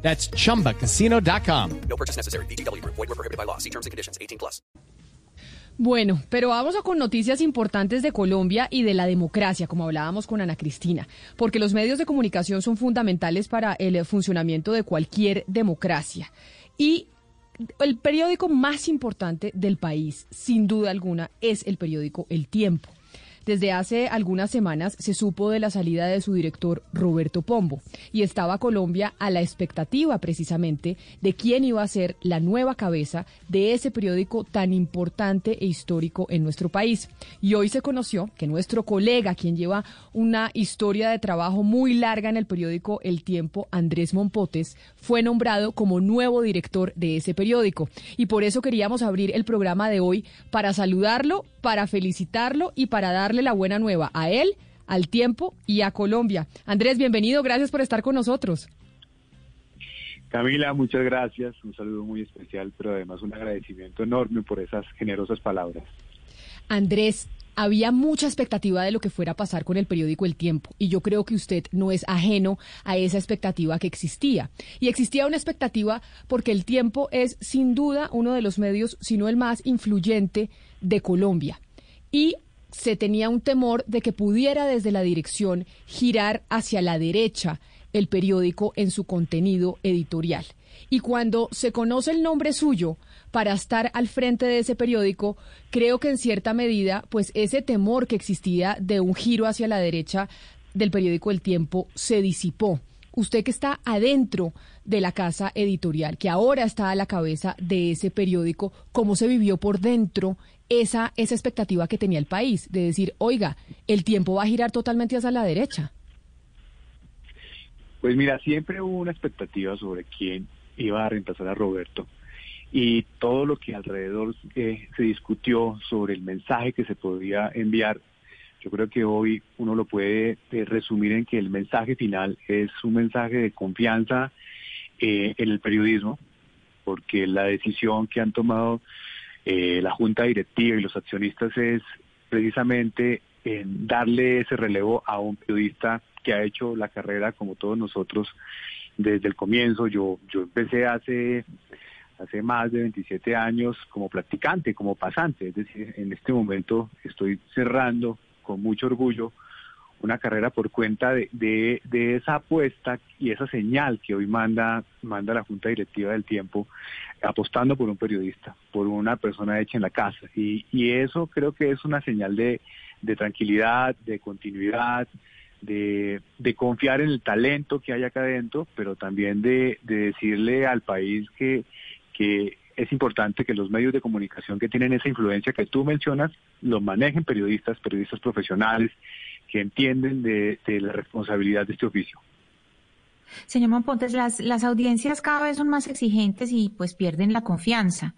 That's chumbacasino.com. No purchase necessary. BGW. Void were prohibited by law. See terms and conditions. 18 plus. Bueno, pero vamos a con noticias importantes de Colombia y de la democracia, como hablábamos con Ana Cristina, porque los medios de comunicación son fundamentales para el funcionamiento de cualquier democracia. Y el periódico más importante del país, sin duda alguna, es el periódico El Tiempo. Desde hace algunas semanas se supo de la salida de su director Roberto Pombo y estaba Colombia a la expectativa precisamente de quién iba a ser la nueva cabeza de ese periódico tan importante e histórico en nuestro país. Y hoy se conoció que nuestro colega, quien lleva una historia de trabajo muy larga en el periódico El Tiempo, Andrés Mompotes, fue nombrado como nuevo director de ese periódico. Y por eso queríamos abrir el programa de hoy para saludarlo, para felicitarlo y para darle la buena nueva a él, al tiempo y a Colombia. Andrés, bienvenido, gracias por estar con nosotros. Camila, muchas gracias, un saludo muy especial, pero además un agradecimiento enorme por esas generosas palabras. Andrés, había mucha expectativa de lo que fuera a pasar con el periódico El Tiempo y yo creo que usted no es ajeno a esa expectativa que existía. Y existía una expectativa porque El Tiempo es sin duda uno de los medios, si no el más influyente de Colombia. Y se tenía un temor de que pudiera desde la dirección girar hacia la derecha el periódico en su contenido editorial. Y cuando se conoce el nombre suyo para estar al frente de ese periódico, creo que en cierta medida, pues ese temor que existía de un giro hacia la derecha del periódico El Tiempo se disipó. Usted que está adentro de la casa editorial, que ahora está a la cabeza de ese periódico, ¿cómo se vivió por dentro esa, esa expectativa que tenía el país? De decir, oiga, el tiempo va a girar totalmente hacia la derecha. Pues mira, siempre hubo una expectativa sobre quién iba a reemplazar a Roberto y todo lo que alrededor eh, se discutió sobre el mensaje que se podía enviar. Yo creo que hoy uno lo puede eh, resumir en que el mensaje final es un mensaje de confianza eh, en el periodismo, porque la decisión que han tomado la junta directiva y los accionistas es precisamente en darle ese relevo a un periodista que ha hecho la carrera como todos nosotros desde el comienzo. Yo, yo empecé hace, hace más de 27 años como practicante, como pasante, es decir, en este momento estoy cerrando con mucho orgullo una carrera por cuenta de, de, esa apuesta y esa señal que hoy manda, manda la Junta Directiva del Tiempo, apostando por un periodista, por una persona hecha en la casa. Y, y eso creo que es una señal de, de tranquilidad, de continuidad, de, de, confiar en el talento que hay acá adentro, pero también de, de decirle al país que es importante que los medios de comunicación que tienen esa influencia que tú mencionas, los manejen periodistas, periodistas profesionales, que entienden de, de la responsabilidad de este oficio. Señor Monpontes, las, las audiencias cada vez son más exigentes y pues pierden la confianza.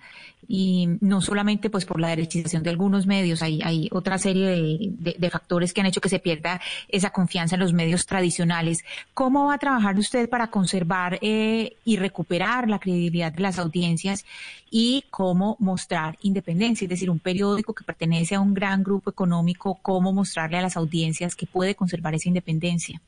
Y no solamente pues por la derechización de algunos medios, hay, hay otra serie de, de, factores que han hecho que se pierda esa confianza en los medios tradicionales. ¿Cómo va a trabajar usted para conservar eh, y recuperar la credibilidad de las audiencias y cómo mostrar independencia? Es decir, un periódico que pertenece a un gran grupo económico, ¿cómo mostrarle a las audiencias que puede conservar esa independencia?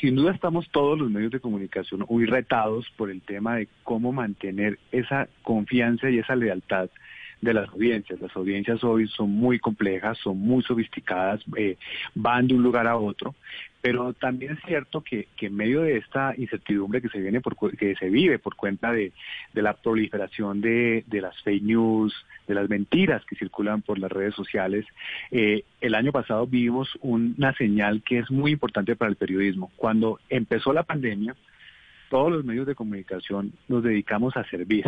Sin duda estamos todos los medios de comunicación muy retados por el tema de cómo mantener esa confianza y esa lealtad de las audiencias. Las audiencias hoy son muy complejas, son muy sofisticadas, eh, van de un lugar a otro, pero también es cierto que, que en medio de esta incertidumbre que se viene por, que se vive por cuenta de, de la proliferación de, de, las fake news, de las mentiras que circulan por las redes sociales, eh, el año pasado vimos una señal que es muy importante para el periodismo. Cuando empezó la pandemia, todos los medios de comunicación nos dedicamos a servir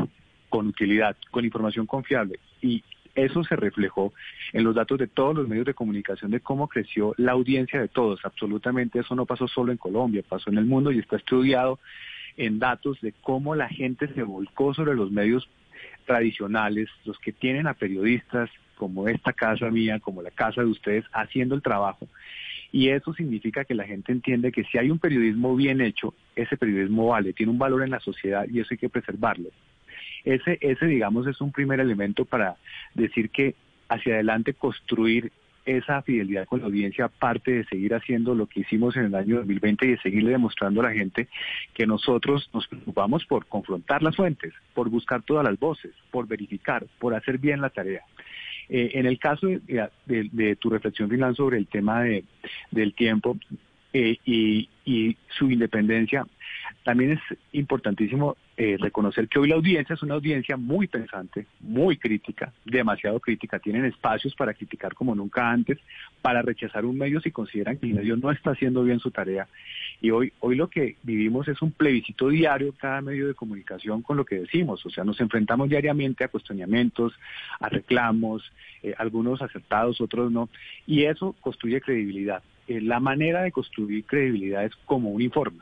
con utilidad, con información confiable. Y eso se reflejó en los datos de todos los medios de comunicación de cómo creció la audiencia de todos. Absolutamente eso no pasó solo en Colombia, pasó en el mundo y está estudiado en datos de cómo la gente se volcó sobre los medios tradicionales, los que tienen a periodistas como esta casa mía, como la casa de ustedes, haciendo el trabajo. Y eso significa que la gente entiende que si hay un periodismo bien hecho, ese periodismo vale, tiene un valor en la sociedad y eso hay que preservarlo. Ese, ese digamos, es un primer elemento para decir que hacia adelante construir esa fidelidad con la audiencia, aparte de seguir haciendo lo que hicimos en el año 2020 y de seguirle demostrando a la gente que nosotros nos preocupamos por confrontar las fuentes, por buscar todas las voces, por verificar, por hacer bien la tarea. Eh, en el caso de, tu reflexión final sobre el tema de, del tiempo eh, y, y su independencia, también es importantísimo eh, reconocer que hoy la audiencia es una audiencia muy pensante, muy crítica, demasiado crítica. Tienen espacios para criticar como nunca antes, para rechazar un medio si consideran que el medio no está haciendo bien su tarea. Y hoy, hoy lo que vivimos es un plebiscito diario cada medio de comunicación con lo que decimos. O sea, nos enfrentamos diariamente a cuestionamientos, a reclamos, eh, algunos acertados, otros no. Y eso construye credibilidad. Eh, la manera de construir credibilidad es como un informe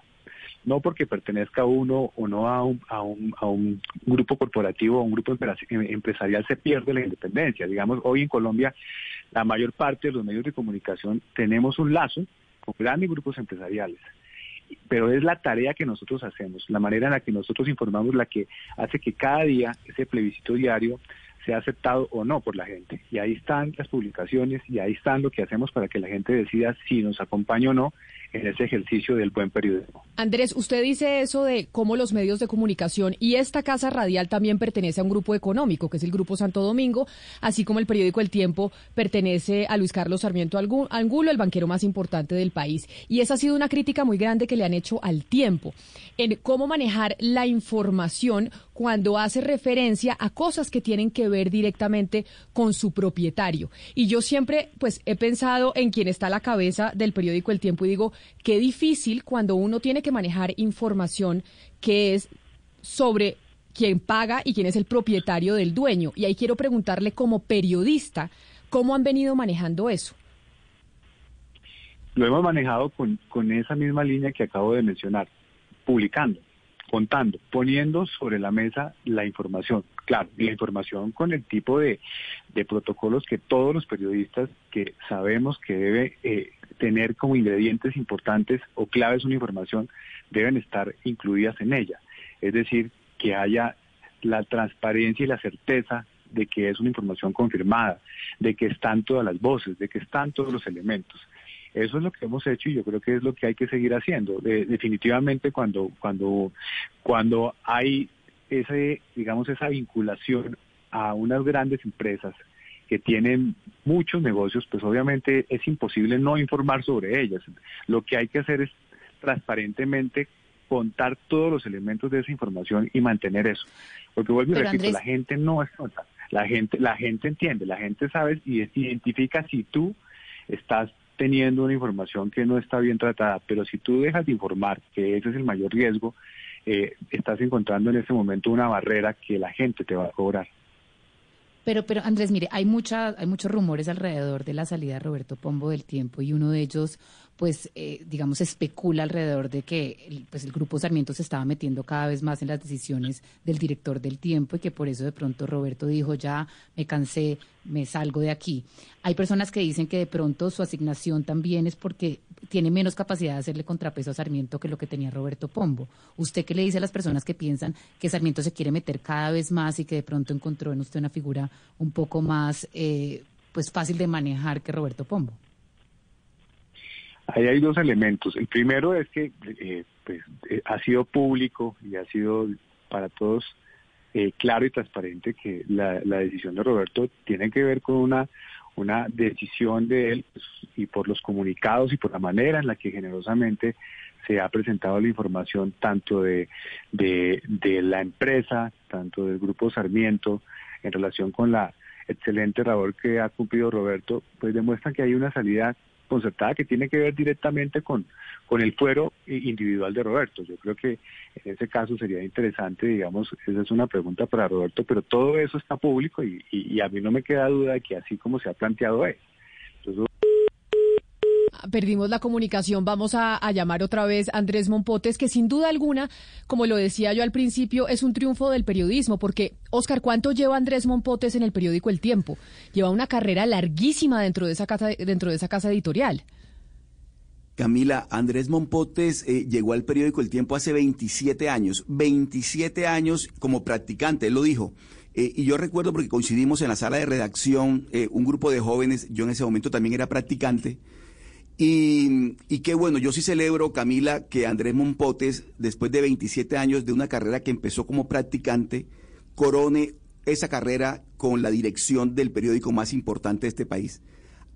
no porque pertenezca uno o no a un, a un, a un grupo corporativo o un grupo empresarial se pierde la independencia. Digamos, hoy en Colombia la mayor parte de los medios de comunicación tenemos un lazo con grandes grupos empresariales pero es la tarea que nosotros hacemos, la manera en la que nosotros informamos la que hace que cada día ese plebiscito diario sea aceptado o no por la gente. Y ahí están las publicaciones y ahí están lo que hacemos para que la gente decida si nos acompaña o no en ese ejercicio del buen periodismo. Andrés, usted dice eso de cómo los medios de comunicación y esta casa radial también pertenece a un grupo económico, que es el Grupo Santo Domingo, así como el periódico El Tiempo pertenece a Luis Carlos Sarmiento Angulo, el banquero más importante del país. Y esa ha sido una crítica muy grande que le han hecho al tiempo, en cómo manejar la información cuando hace referencia a cosas que tienen que ver directamente con su propietario. Y yo siempre, pues, he pensado en quien está a la cabeza del periódico El Tiempo y digo, qué difícil cuando uno tiene que manejar información que es sobre quién paga y quién es el propietario del dueño. Y ahí quiero preguntarle como periodista, ¿cómo han venido manejando eso? Lo hemos manejado con, con esa misma línea que acabo de mencionar, publicando, contando, poniendo sobre la mesa la información. Claro, la información con el tipo de, protocolos que todos los periodistas que sabemos que debe eh, tener como ingredientes importantes o claves una información deben estar incluidas en ella. Es decir, que haya la transparencia y la certeza de que es una información confirmada, de que están todas las voces, de que están todos los elementos. Eso es lo que hemos hecho y yo creo que es lo que hay que seguir haciendo. definitivamente cuando, cuando, cuando hay ese, digamos, esa vinculación a unas grandes empresas que tienen muchos negocios, pues obviamente es imposible no informar sobre ellas. Lo que hay que hacer es transparentemente contar todos los elementos de esa información y mantener eso. Porque vuelvo y repito, la gente no es tonta. La gente, la gente entiende, la gente sabe y identifica si tú estás teniendo una información que no está bien tratada, pero si tú dejas de informar, que ese es el mayor riesgo, eh, estás encontrando en ese momento una barrera que la gente te va a cobrar. Pero, pero Andrés, mire, hay mucha, hay muchos rumores alrededor de la salida de Roberto Pombo del tiempo y uno de ellos, pues, eh, digamos, especula alrededor de que el, pues, el grupo Sarmiento se estaba metiendo cada vez más en las decisiones del director del tiempo y que por eso de pronto Roberto dijo ya me cansé, me salgo de aquí. Hay personas que dicen que de pronto su asignación también es porque tiene menos capacidad de hacerle contrapeso a Sarmiento que lo que tenía Roberto Pombo. ¿Usted qué le dice a las personas que piensan que Sarmiento se quiere meter cada vez más y que de pronto encontró en usted una figura un poco más eh, pues fácil de manejar que Roberto Pombo? Ahí hay dos elementos. El primero es que eh, pues, eh, ha sido público y ha sido para todos claro y transparente que la, la decisión de Roberto tiene que ver con una una decisión de él pues, y por los comunicados y por la manera en la que generosamente se ha presentado la información tanto de, de, la empresa, tanto del grupo Sarmiento, en relación con la excelente labor que ha cumplido Roberto, pues demuestran que hay una salida concertada que tiene que ver directamente con, con el fuero individual de Roberto. Yo creo que en ese caso sería interesante, digamos, esa es una pregunta para Roberto, pero todo eso está público y, a mí no me queda duda de que así como se ha planteado es. Perdimos la comunicación. Vamos a, llamar otra vez a Andrés Mompotes, que sin duda alguna, como lo decía yo al principio, es un triunfo del periodismo, porque, Oscar, ¿cuánto lleva Andrés Mompotes en el periódico El Tiempo? Lleva una carrera larguísima dentro de esa casa, dentro de esa casa editorial. Camila, Andrés Mompotes eh, llegó al periódico El Tiempo hace 27 años, 27 años como practicante, él lo dijo. Eh, y yo recuerdo porque coincidimos en la sala de redacción, eh, un grupo de jóvenes, yo en ese momento también era practicante. Y, qué bueno, yo sí celebro, Camila, que Andrés Mompotes, después de 27 años de una carrera que empezó como practicante, corone esa carrera con la dirección del periódico más importante de este país.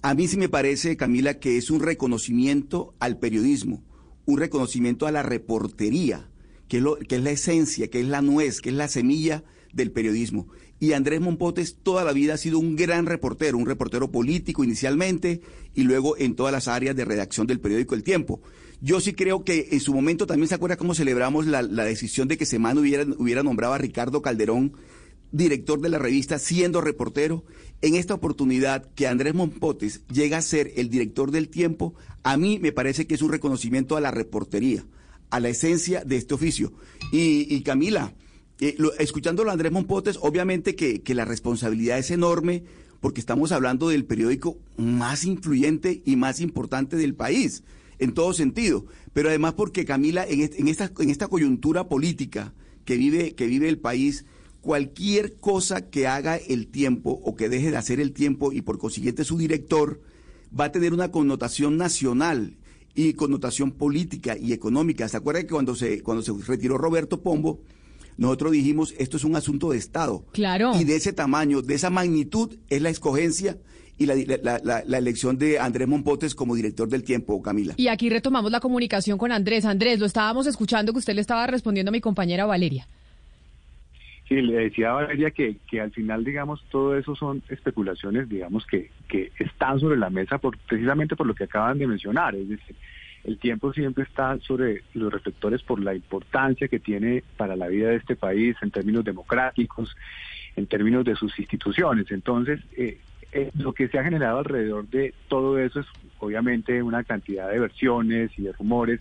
A mí sí me parece, Camila, que es un reconocimiento al periodismo, un reconocimiento a la reportería, que es, lo, que es la esencia, que es la nuez, que es la semilla del periodismo. Y Andrés Mompotes toda la vida ha sido un gran reportero, un reportero político inicialmente y luego en todas las áreas de redacción del periódico El Tiempo. Yo sí creo que en su momento también se acuerda cómo celebramos la, decisión de que Semana hubiera, hubiera nombrado a Ricardo Calderón director de la revista, siendo reportero. En esta oportunidad que Andrés Mompotes llega a ser el director del tiempo, a mí me parece que es un reconocimiento a la reportería, a la esencia de este oficio. Y Camila, eh, lo, escuchándolo a Andrés Mompotes, obviamente que, la responsabilidad es enorme porque estamos hablando del periódico más influyente y más importante del país, en todo sentido. Pero además porque Camila, en, en, esta, en esta coyuntura política que vive, que vive el país, cualquier cosa que haga el tiempo o que deje de hacer el tiempo y por consiguiente su director va a tener una connotación nacional y connotación política y económica. ¿Se acuerda que cuando se, cuando se retiró Roberto Pombo, nosotros dijimos esto es un asunto de Estado? Claro. Y de ese tamaño, de esa magnitud, es la escogencia y la, la, la, la, elección de Andrés Mompotes como director del tiempo, Camila. Y aquí retomamos la comunicación con Andrés. Andrés, lo estábamos escuchando que usted le estaba respondiendo a mi compañera Valeria. Sí, le decía a Valeria que, que al final, digamos, todo eso son especulaciones, digamos, que, que están sobre la mesa por, precisamente por lo que acaban de mencionar. Es decir, el tiempo siempre está sobre los reflectores por la importancia que tiene para la vida de este país en términos democráticos, en términos de sus instituciones. Entonces, eh, eh, lo que se ha generado alrededor de todo eso es obviamente una cantidad de versiones y de rumores,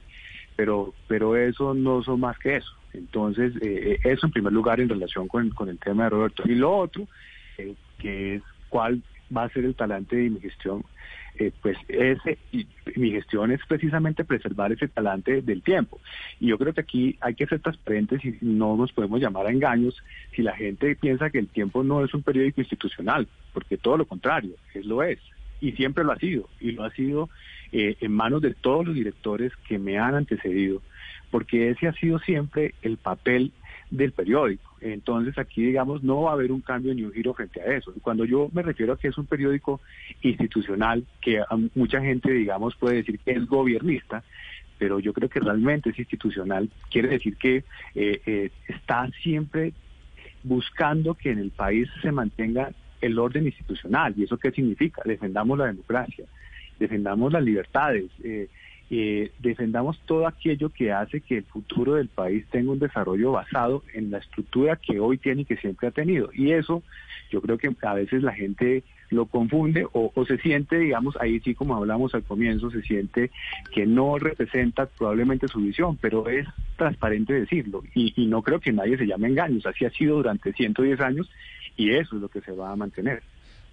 pero, pero eso no son más que eso. Entonces, eh, eso en primer lugar en relación con, con, el tema de Roberto. Y lo otro, eh, que es cuál va a ser el talante de mi gestión, eh, pues ese, y mi gestión es precisamente preservar ese talante del tiempo. Y yo creo que aquí hay que ser transparentes y no nos podemos llamar a engaños si la gente piensa que el tiempo no es un periódico institucional, porque todo lo contrario, es lo es. Y siempre lo ha sido, y lo ha sido eh, en manos de todos los directores que me han antecedido porque ese ha sido siempre el papel del periódico. Entonces aquí, digamos, no va a haber un cambio ni un giro frente a eso. Cuando yo me refiero a que es un periódico institucional, que a mucha gente, digamos, puede decir que es gobernista, pero yo creo que realmente es institucional, quiere decir que eh, eh, está siempre buscando que en el país se mantenga el orden institucional. ¿Y eso qué significa? Defendamos la democracia, defendamos las libertades. Eh, eh, defendamos todo aquello que hace que el futuro del país tenga un desarrollo basado en la estructura que hoy tiene y que siempre ha tenido. Y eso yo creo que a veces la gente lo confunde o, o, se siente, digamos, ahí sí como hablamos al comienzo, se siente que no representa probablemente su visión, pero es transparente decirlo y, y no creo que nadie se llame engaños, así ha sido durante 110 años y eso es lo que se va a mantener.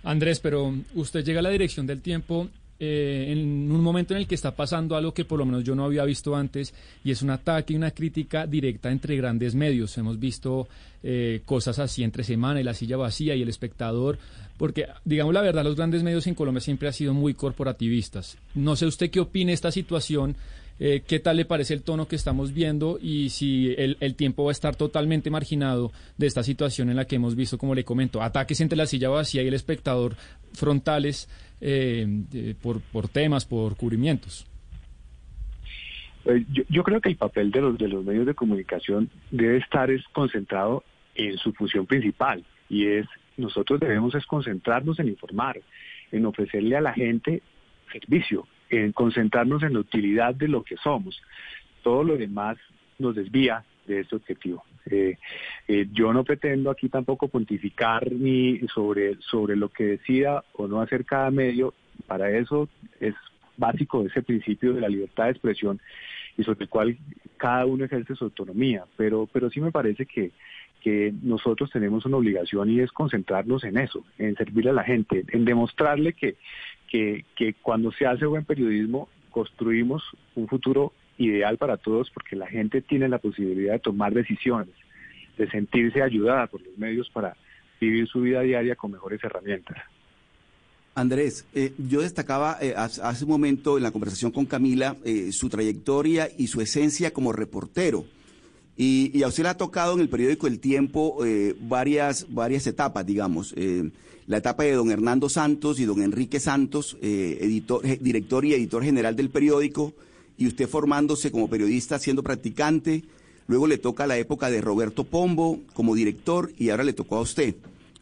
Andrés, pero usted llega a la dirección del tiempo eh, en un momento en el que está pasando algo que por lo menos yo no había visto antes y es un ataque y una crítica directa entre grandes medios. Hemos visto eh, cosas así entre semana y la silla vacía y el espectador, porque digamos la verdad, los grandes medios en Colombia siempre han sido muy corporativistas. No sé usted qué opine esta situación. Eh, ¿Qué tal le parece el tono que estamos viendo y si el, el, tiempo va a estar totalmente marginado de esta situación en la que hemos visto, como le comento, ataques entre la silla vacía y el espectador frontales eh, por, por temas, por cubrimientos? Eh, yo, yo, creo que el papel de los, de los medios de comunicación debe estar es concentrado en su función principal y es nosotros debemos es concentrarnos en informar, en ofrecerle a la gente servicio, en concentrarnos en la utilidad de lo que somos. Todo lo demás nos desvía de este objetivo. Eh, eh, yo no pretendo aquí tampoco pontificar ni sobre, sobre lo que decida o no hacer cada medio. Para eso es básico ese principio de la libertad de expresión y sobre el cual cada uno ejerce su autonomía. Pero, pero sí me parece que, que nosotros tenemos una obligación y es concentrarnos en eso, en servirle a la gente, en demostrarle que, que, que cuando se hace buen periodismo construimos un futuro ideal para todos porque la gente tiene la posibilidad de tomar decisiones, de sentirse ayudada por los medios para vivir su vida diaria con mejores herramientas. Andrés, eh, yo destacaba eh, hace un momento en la conversación con Camila eh, su trayectoria y su esencia como reportero. Y, a usted le ha tocado en el periódico El Tiempo varias, varias etapas, digamos. la etapa de don Hernando Santos y don Enrique Santos, editor, director y editor general del periódico, y usted formándose como periodista, siendo practicante. Luego le toca la época de Roberto Pombo como director y ahora le tocó a usted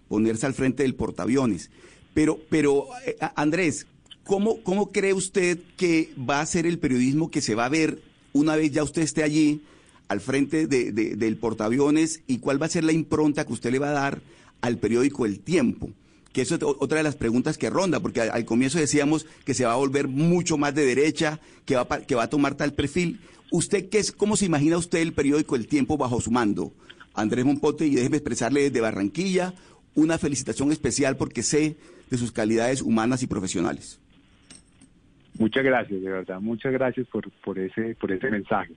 ponerse al frente del portaaviones. Pero, pero eh, Andrés, ¿cómo, ¿cómo cree usted que va a ser el periodismo que se va a ver una vez ya usted esté allí al frente de, del portaaviones y cuál va a ser la impronta que usted le va a dar al periódico El Tiempo? Que eso es otra de las preguntas que ronda, porque al, comienzo decíamos que se va a volver mucho más de derecha, que va, que va a tomar tal perfil. ¿Usted qué es, cómo se imagina usted el periódico El Tiempo bajo su mando? Andrés Monpote, y déjeme expresarle desde Barranquilla una felicitación especial porque sé de sus calidades humanas y profesionales. Muchas gracias, de verdad, muchas gracias por, por, ese, por ese mensaje.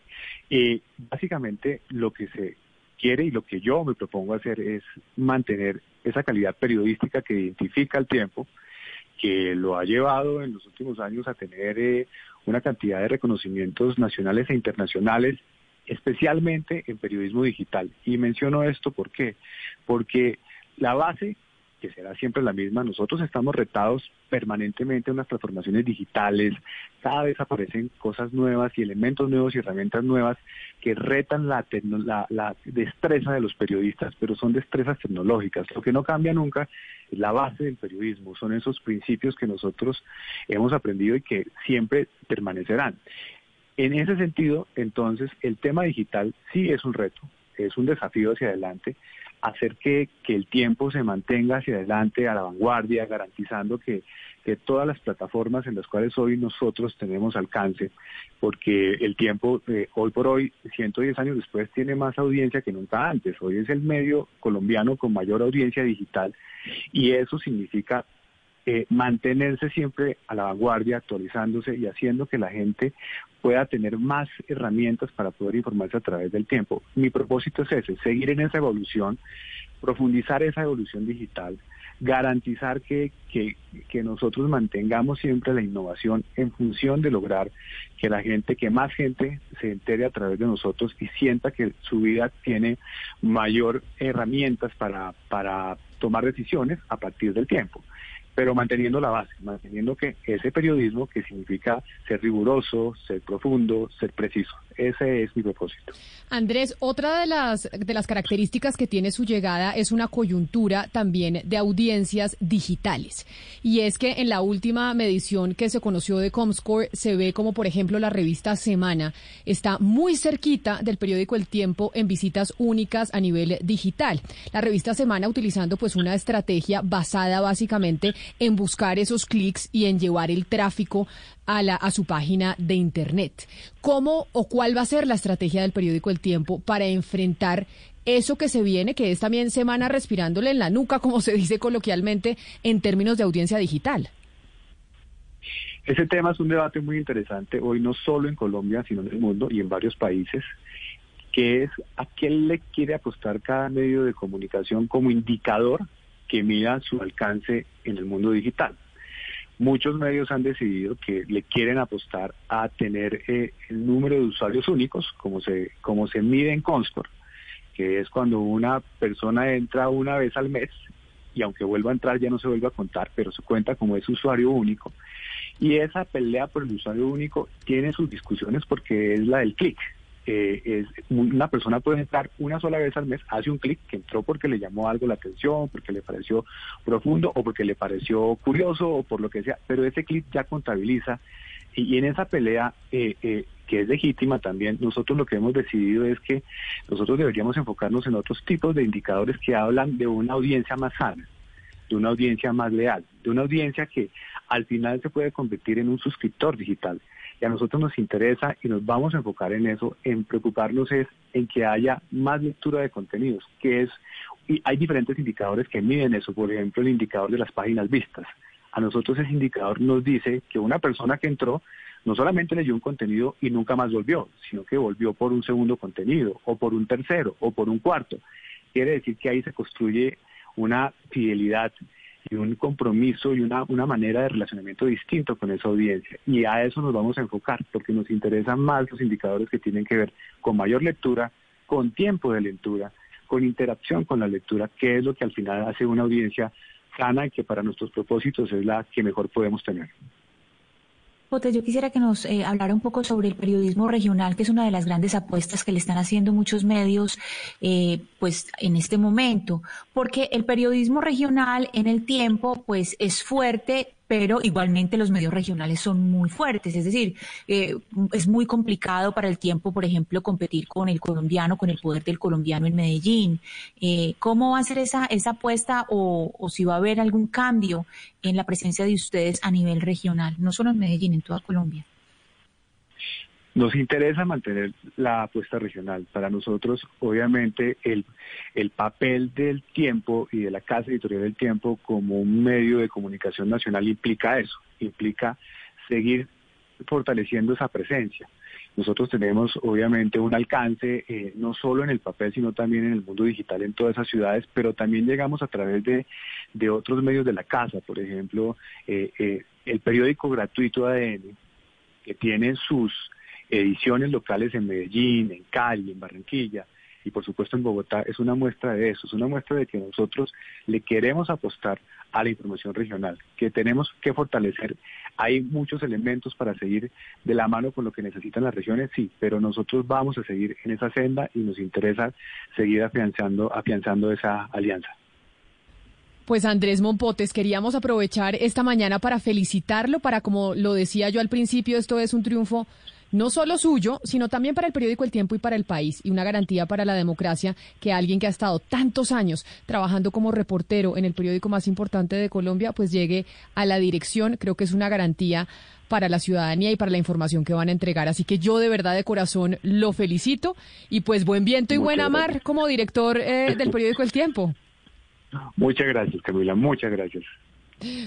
Eh, básicamente lo que se quiere y lo que yo me propongo hacer es mantener esa calidad periodística que identifica el tiempo, que lo ha llevado en los últimos años a tener eh, una cantidad de reconocimientos nacionales e internacionales, especialmente en periodismo digital. Y menciono esto ¿por qué? porque la base que será siempre la misma. Nosotros estamos retados permanentemente en las transformaciones digitales, cada vez aparecen cosas nuevas y elementos nuevos y herramientas nuevas que retan la, la, destreza de los periodistas, pero son destrezas tecnológicas. Lo que no cambia nunca es la base del periodismo, son esos principios que nosotros hemos aprendido y que siempre permanecerán. En ese sentido, entonces, el tema digital sí es un reto, es un desafío hacia adelante, hacer que, el tiempo se mantenga hacia adelante, a la vanguardia, garantizando que, todas las plataformas en las cuales hoy nosotros tenemos alcance, porque el tiempo eh, hoy por hoy, 110 años después, tiene más audiencia que nunca antes. Hoy es el medio colombiano con mayor audiencia digital y eso significa eh, mantenerse siempre a la vanguardia, actualizándose y haciendo que la gente pueda tener más herramientas para poder informarse a través del tiempo. Mi propósito es ese, seguir en esa evolución, profundizar esa evolución digital, garantizar que, que, que, nosotros mantengamos siempre la innovación en función de lograr que la gente, que más gente se entere a través de nosotros y sienta que su vida tiene mayor herramientas para, para tomar decisiones a partir del tiempo pero manteniendo la base, manteniendo que ese periodismo que significa ser riguroso, ser profundo, ser preciso. Ese es mi propósito. Andrés, otra de las, de las características que tiene su llegada es una coyuntura también de audiencias digitales. Y es que en la última medición que se conoció de Comscore se ve como, por ejemplo, la revista Semana está muy cerquita del periódico El Tiempo en visitas únicas a nivel digital. La revista Semana utilizando pues una estrategia basada básicamente en buscar esos clics y en llevar el tráfico a, la, a su página de Internet. ¿Cómo o cuál va a ser la estrategia del periódico El Tiempo para enfrentar eso que se viene, que es también semana respirándole en la nuca, como se dice coloquialmente, en términos de audiencia digital? Ese tema es un debate muy interesante hoy no solo en Colombia, sino en el mundo y en varios países, que es a qué le quiere apostar cada medio de comunicación como indicador que mida su alcance en el mundo digital. Muchos medios han decidido que le quieren apostar a tener eh, el número de usuarios únicos, como se, como se mide en Comscore, que es cuando una persona entra una vez al mes y aunque vuelva a entrar ya no se vuelve a contar, pero se cuenta como es usuario único. Y esa pelea por el usuario único tiene sus discusiones porque es la del clic. Eh, es una persona puede entrar una sola vez al mes, hace un clic que entró porque le llamó algo la atención, porque le pareció profundo o porque le pareció curioso o por lo que sea, pero ese clic ya contabiliza y, en esa pelea eh, eh, que es legítima también, nosotros lo que hemos decidido es que nosotros deberíamos enfocarnos en otros tipos de indicadores que hablan de una audiencia más sana, de una audiencia más leal, de una audiencia que al final se puede convertir en un suscriptor digital. Y a nosotros nos interesa y nos vamos a enfocar en eso, en preocuparnos es en que haya más lectura de contenidos, que es, y hay diferentes indicadores que miden eso, por ejemplo el indicador de las páginas vistas. A nosotros ese indicador nos dice que una persona que entró no solamente leyó un contenido y nunca más volvió, sino que volvió por un segundo contenido, o por un tercero, o por un cuarto. Quiere decir que ahí se construye una fidelidad y un compromiso y una, una manera de relacionamiento distinto con esa audiencia. Y a eso nos vamos a enfocar, porque nos interesan más los indicadores que tienen que ver con mayor lectura, con tiempo de lectura, con interacción con la lectura, que es lo que al final hace una audiencia sana y que para nuestros propósitos es la que mejor podemos tener yo quisiera que nos eh, hablara un poco sobre el periodismo regional, que es una de las grandes apuestas que le están haciendo muchos medios, eh, pues en este momento, porque el periodismo regional en el tiempo, pues es fuerte, pero igualmente los medios regionales son muy fuertes, es decir, eh, es muy complicado para el tiempo, por ejemplo, competir con el colombiano, con el poder del colombiano en Medellín. Eh, ¿Cómo va a ser esa, esa apuesta o, o si va a haber algún cambio en la presencia de ustedes a nivel regional, no solo en Medellín, en toda Colombia? Nos interesa mantener la apuesta regional. Para nosotros, obviamente, el, el papel del tiempo y de la Casa Editorial del Tiempo como un medio de comunicación nacional implica eso, implica seguir fortaleciendo esa presencia. Nosotros tenemos obviamente un alcance eh, no solo en el papel, sino también en el mundo digital en todas esas ciudades, pero también llegamos a través de, de otros medios de la casa, por ejemplo, eh, eh, el periódico gratuito ADN, que tiene sus ediciones locales en Medellín, en Cali, en Barranquilla y por supuesto en Bogotá, es una muestra de eso, es una muestra de que nosotros le queremos apostar a la información regional, que tenemos que fortalecer. Hay muchos elementos para seguir de la mano con lo que necesitan las regiones, sí, pero nosotros vamos a seguir en esa senda y nos interesa seguir afianzando, afianzando esa alianza. Pues Andrés Mompotes, queríamos aprovechar esta mañana para felicitarlo, para como lo decía yo al principio, esto es un triunfo no solo suyo, sino también para el periódico El Tiempo y para el país, y una garantía para la democracia que alguien que ha estado tantos años trabajando como reportero en el periódico más importante de Colombia, pues llegue a la dirección, creo que es una garantía para la ciudadanía y para la información que van a entregar. Así que yo de verdad de corazón lo felicito y pues buen viento y buena mar como director eh, del periódico El Tiempo. Muchas gracias, Camila, muchas gracias.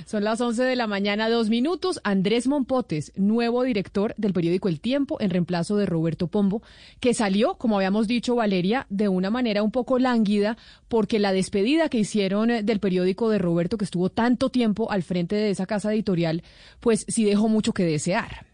Son las 11 de la mañana, dos minutos. Andrés Mompotes, nuevo director del periódico El Tiempo, en reemplazo de Roberto Pombo, que salió, como habíamos dicho, Valeria, de una manera un poco lánguida, porque la despedida que hicieron eh, del periódico de Roberto, que estuvo tanto tiempo al frente de esa casa editorial, pues sí dejó mucho que desear.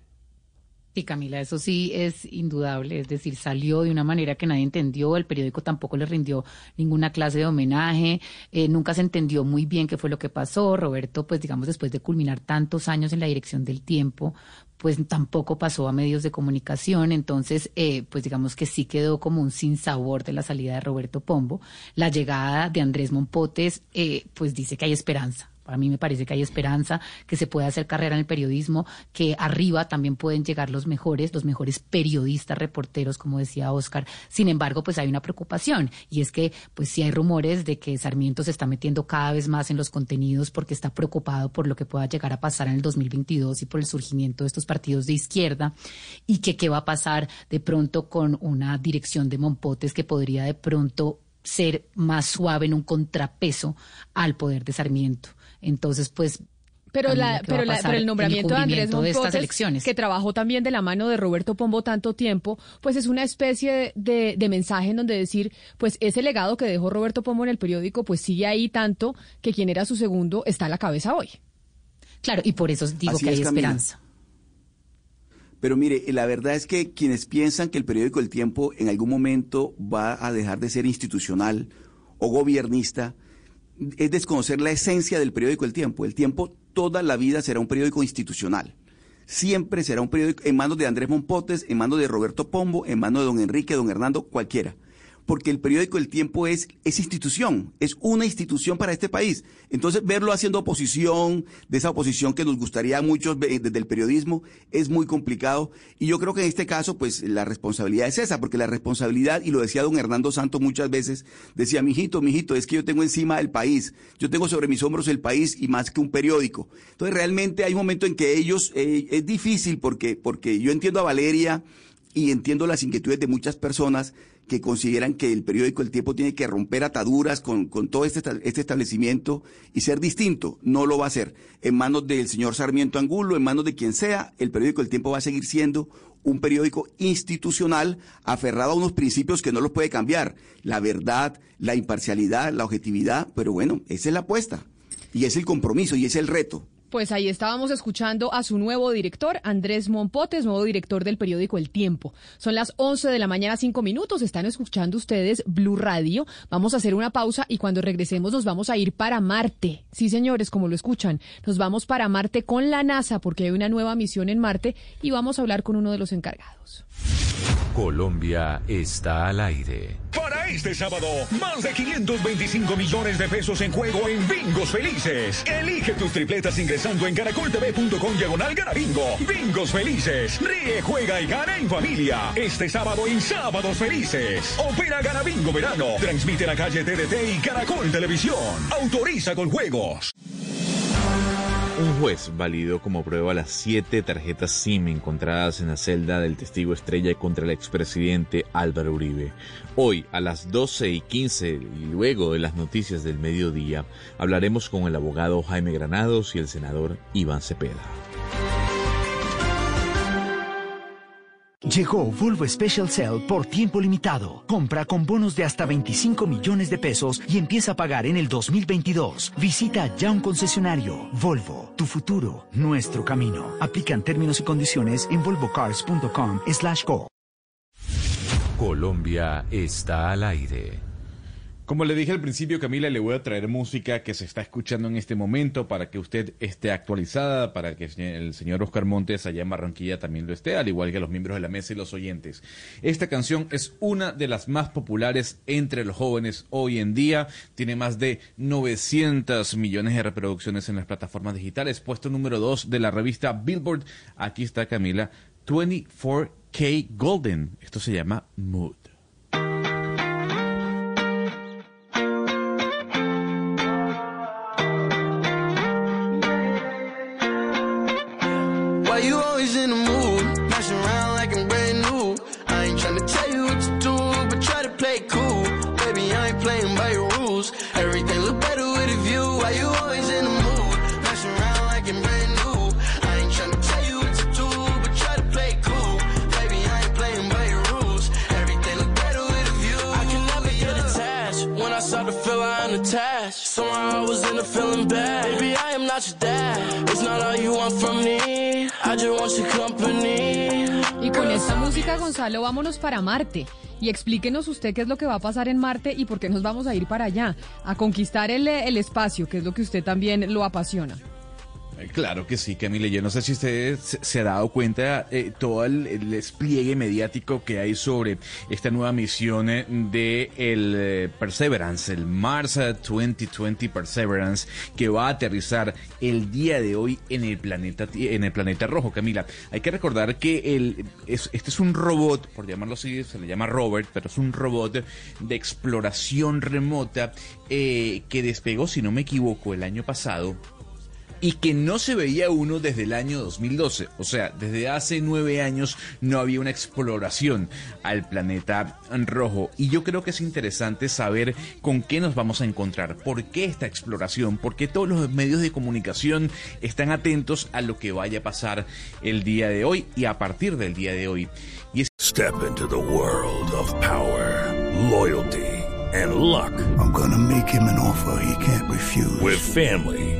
Sí, Camila, eso sí es indudable, es decir, salió de una manera que nadie entendió, el periódico tampoco le rindió ninguna clase de homenaje, eh, nunca se entendió muy bien qué fue lo que pasó, Roberto, pues digamos, después de culminar tantos años en la dirección del tiempo, pues tampoco pasó a medios de comunicación, entonces, eh, pues digamos que sí quedó como un sinsabor de la salida de Roberto Pombo. La llegada de Andrés Mompotes, eh, pues dice que hay esperanza a mí me parece que hay esperanza, que se puede hacer carrera en el periodismo, que arriba también pueden llegar los mejores, los mejores periodistas, reporteros, como decía Oscar. Sin embargo, pues hay una preocupación y es que, pues sí hay rumores de que Sarmiento se está metiendo cada vez más en los contenidos porque está preocupado por lo que pueda llegar a pasar en el 2022 y por el surgimiento de estos partidos de izquierda y que qué va a pasar de pronto con una dirección de Mompotes que podría de pronto ser más suave en un contrapeso al poder de Sarmiento. Entonces, pues pero, la, pero, el nombramiento de Andrés Monpotes, que trabajó también de la mano de Roberto Pombo tanto tiempo, pues es una especie de, de, mensaje en donde decir, pues ese legado que dejó Roberto Pombo en el periódico, pues sigue ahí tanto que quien era su segundo está a la cabeza hoy. Claro, y por eso digo que hay esperanza. Pero mire, la verdad es que quienes piensan que el periódico El Tiempo en algún momento va a dejar de ser institucional o gobernista, es desconocer la esencia del periódico El Tiempo. El Tiempo toda la vida será un periódico institucional. Siempre será un periódico en manos de Andrés Monpotes, en manos de Roberto Pombo, en manos de don Enrique, don Hernando, cualquiera. Porque el periódico El Tiempo es, es institución, es una institución para este país. Entonces, verlo haciendo oposición, de esa oposición que nos gustaría a muchos desde el periodismo, es muy complicado. Y yo creo que en este caso, pues la responsabilidad es esa, porque la responsabilidad, y lo decía don Hernando Santos muchas veces, decía, mijito, mijito, es que yo tengo encima el país, yo tengo sobre mis hombros el país y más que un periódico. Entonces, realmente hay un momento en que ellos, eh, es difícil porque, porque yo entiendo a Valeria, y entiendo las inquietudes de muchas personas que consideran que el periódico El Tiempo tiene que romper ataduras con, con todo este, este establecimiento y ser distinto. No lo va a hacer. En manos del señor Sarmiento Angulo, en manos de quien sea, el periódico El Tiempo va a seguir siendo un periódico institucional aferrado a unos principios que no los puede cambiar. La verdad, la imparcialidad, la objetividad, pero bueno, esa es la apuesta. Y es el compromiso y es el reto. Pues ahí estábamos escuchando a su nuevo director, Andrés Monpotes, nuevo director del periódico El Tiempo. Son las 11 de la mañana, cinco minutos. Están escuchando ustedes Blue Radio. Vamos a hacer una pausa y cuando regresemos nos vamos a ir para Marte. Sí, señores, como lo escuchan, nos vamos para Marte con la NASA porque hay una nueva misión en Marte y vamos a hablar con uno de los encargados. Colombia está al aire. Para este sábado, más de 525 millones de pesos en juego en Bingos Felices. Elige tus tripletas ingresando en caracoltv.com diagonal Bingo. Bingos Felices. Ríe, juega y gana en familia. Este sábado en Sábados Felices. Opera Gana Bingo Verano. Transmite la calle TDT y Caracol Televisión. Autoriza con juegos. Un juez validó como prueba las siete tarjetas SIM encontradas en la celda del testigo estrella contra el expresidente Álvaro Uribe. Hoy, a las 12 y 15 y luego de las noticias del mediodía, hablaremos con el abogado Jaime Granados y el senador Iván Cepeda. Llegó Volvo Special Cell por tiempo limitado. Compra con bonos de hasta 25 millones de pesos y empieza a pagar en el 2022. Visita ya un concesionario. Volvo, tu futuro, nuestro camino. Aplican términos y condiciones en volvocars.com/co. Colombia está al aire. Como le dije al principio, Camila, le voy a traer música que se está escuchando en este momento para que usted esté actualizada, para que el señor Oscar Montes allá en Barranquilla también lo esté, al igual que los miembros de la mesa y los oyentes. Esta canción es una de las más populares entre los jóvenes hoy en día. Tiene más de 900 millones de reproducciones en las plataformas digitales. Puesto número 2 de la revista Billboard. Aquí está Camila, 24K Golden. Esto se llama Mood. Y con esta música, Gonzalo, vámonos para Marte. Y explíquenos usted qué es lo que va a pasar en Marte y por qué nos vamos a ir para allá, a conquistar el, el espacio, que es lo que usted también lo apasiona. Eh, claro que sí, Camille. Yo no sé si usted se, ha dado cuenta eh, todo el, despliegue mediático que hay sobre esta nueva misión eh, de el Perseverance, el Mars 2020 Perseverance, que va a aterrizar el día de hoy en el planeta en el planeta rojo, Camila. Hay que recordar que el, este es un robot, por llamarlo así, se le llama Robert, pero es un robot de exploración remota que despegó, si no me equivoco, el año pasado y que no se veía uno desde el año 2012. O sea, desde hace nueve años no había una exploración al planeta rojo. Y yo creo que es interesante saber con qué nos vamos a encontrar, por qué esta exploración, por qué todos los medios de comunicación están atentos a lo que vaya a pasar el día de hoy y a partir del día de hoy. Y Step into the world of power, loyalty and luck. I'm gonna make him an offer he can't refuse. With family.